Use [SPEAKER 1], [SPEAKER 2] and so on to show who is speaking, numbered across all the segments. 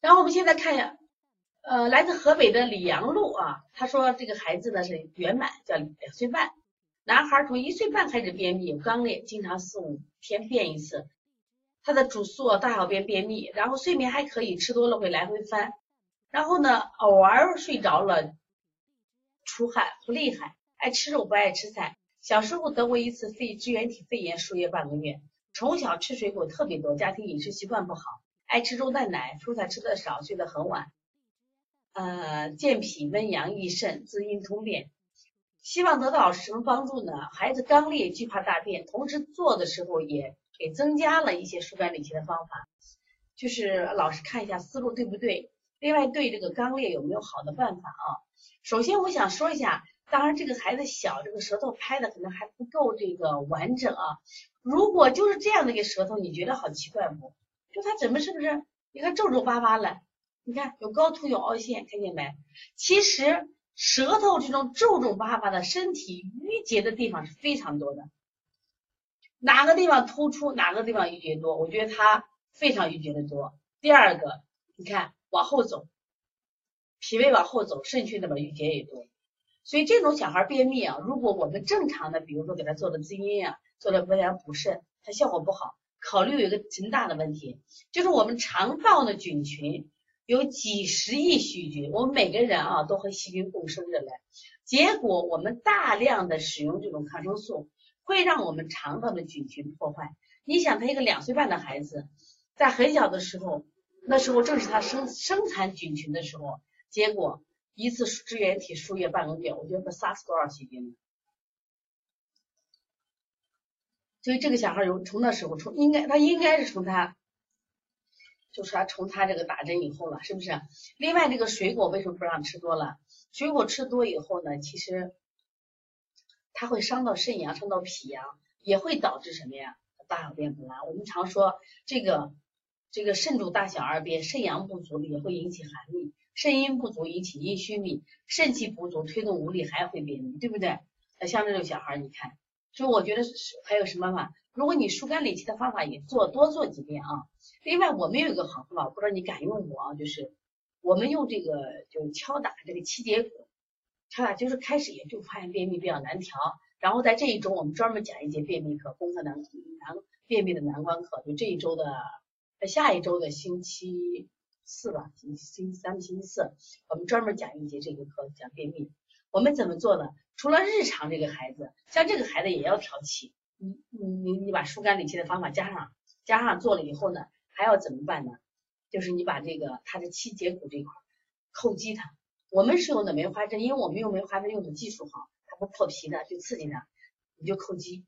[SPEAKER 1] 然后我们现在看一下，呃，来自河北的李阳路啊，他说这个孩子呢是圆满，叫两岁半，男孩从一岁半开始便秘，有肛裂，经常四五天便一次。他的主诉大小便便秘，然后睡眠还可以，吃多了会来回翻，然后呢偶尔睡着了出汗不厉害，爱吃肉不爱吃菜。小时候得过一次肺支原体肺炎，输液半个月。从小吃水果特别多，家庭饮食习惯不好，爱吃肉蛋奶，蔬菜吃的少，睡得很晚。呃，健脾温阳益肾，滋阴通便。希望得到老师什么帮助呢？孩子肛裂，惧怕大便，同时做的时候也给增加了一些疏肝理气的方法。就是老师看一下思路对不对？另外对这个肛裂有没有好的办法啊？首先我想说一下。当然，这个孩子小，这个舌头拍的可能还不够这个完整啊。如果就是这样的一个舌头，你觉得好奇怪不？就他怎么是不是？你看皱皱巴巴的，你看有高凸有凹陷，看见没？其实舌头这种皱皱巴巴的，身体淤结的地方是非常多的。哪个地方突出，哪个地方淤结多？我觉得他非常淤结的多。第二个，你看往后走，脾胃往后走，肾虚那么淤结也多。所以这种小孩便秘啊，如果我们正常的，比如说给他做的滋阴啊，做的温阳补肾，它效果不好。考虑有一个挺大的问题，就是我们肠道的菌群有几十亿细菌，我们每个人啊都和细菌共生着嘞。结果我们大量的使用这种抗生素，会让我们肠道的菌群破坏。你想，他一个两岁半的孩子，在很小的时候，那时候正是他生生产菌群的时候，结果。一次支原体输液半个月，我觉得杀死多少细菌呢？所以这个小孩有从那时候从应该他应该是从他，就是他从他这个打针以后了，是不是？另外这个水果为什么不让吃多了？水果吃多以后呢，其实它会伤到肾阳，伤到脾阳，也会导致什么呀？大小便不拉。我们常说这个这个肾主大小二便，肾阳不足也会引起寒秘。肾阴不足引起阴虚秘，肾气不足推动无力还会便秘，对不对？像这种小孩，你看，所以我觉得是还有什么方法？如果你疏肝理气的方法也做多做几遍啊。另外，我们有一个好方法，不知道你敢用不啊？就是我们用这个，就是敲打这个七节骨，敲打就是开始也就发现便秘比较难调，然后在这一周我们专门讲一节便秘课，攻克难难便秘的难关课，就这一周的，下一周的星期。四吧，星星期三、星期四，我们专门讲一节这个课，讲便秘。我们怎么做呢？除了日常这个孩子，像这个孩子也要调气，你你你你把疏肝理气的方法加上，加上做了以后呢，还要怎么办呢？就是你把这个他的七节骨这块叩击它。我们是用的梅花针，因为我们用梅花针用的技术好，它不破皮的，就刺激它，你就叩击。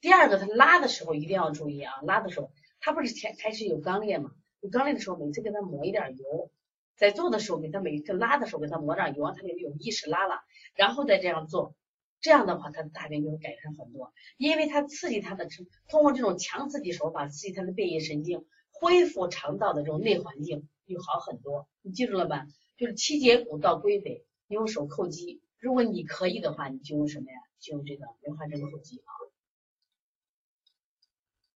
[SPEAKER 1] 第二个，他拉的时候一定要注意啊，拉的时候他不是前开始有肛裂吗？你刚裂的时候，每次给他抹一点油，在做的时候给他每一次拉的时候给他抹点油，他就有意识拉了，然后再这样做，这样的话他的大便就会改善很多，因为他刺激他的通过这种强刺激手法刺激他的便液神经，恢复肠道的这种内环境就好很多。你记住了吧？就是七节骨到龟尾，用手叩击。如果你可以的话，你就用什么呀？就用这个梅花针叩击啊。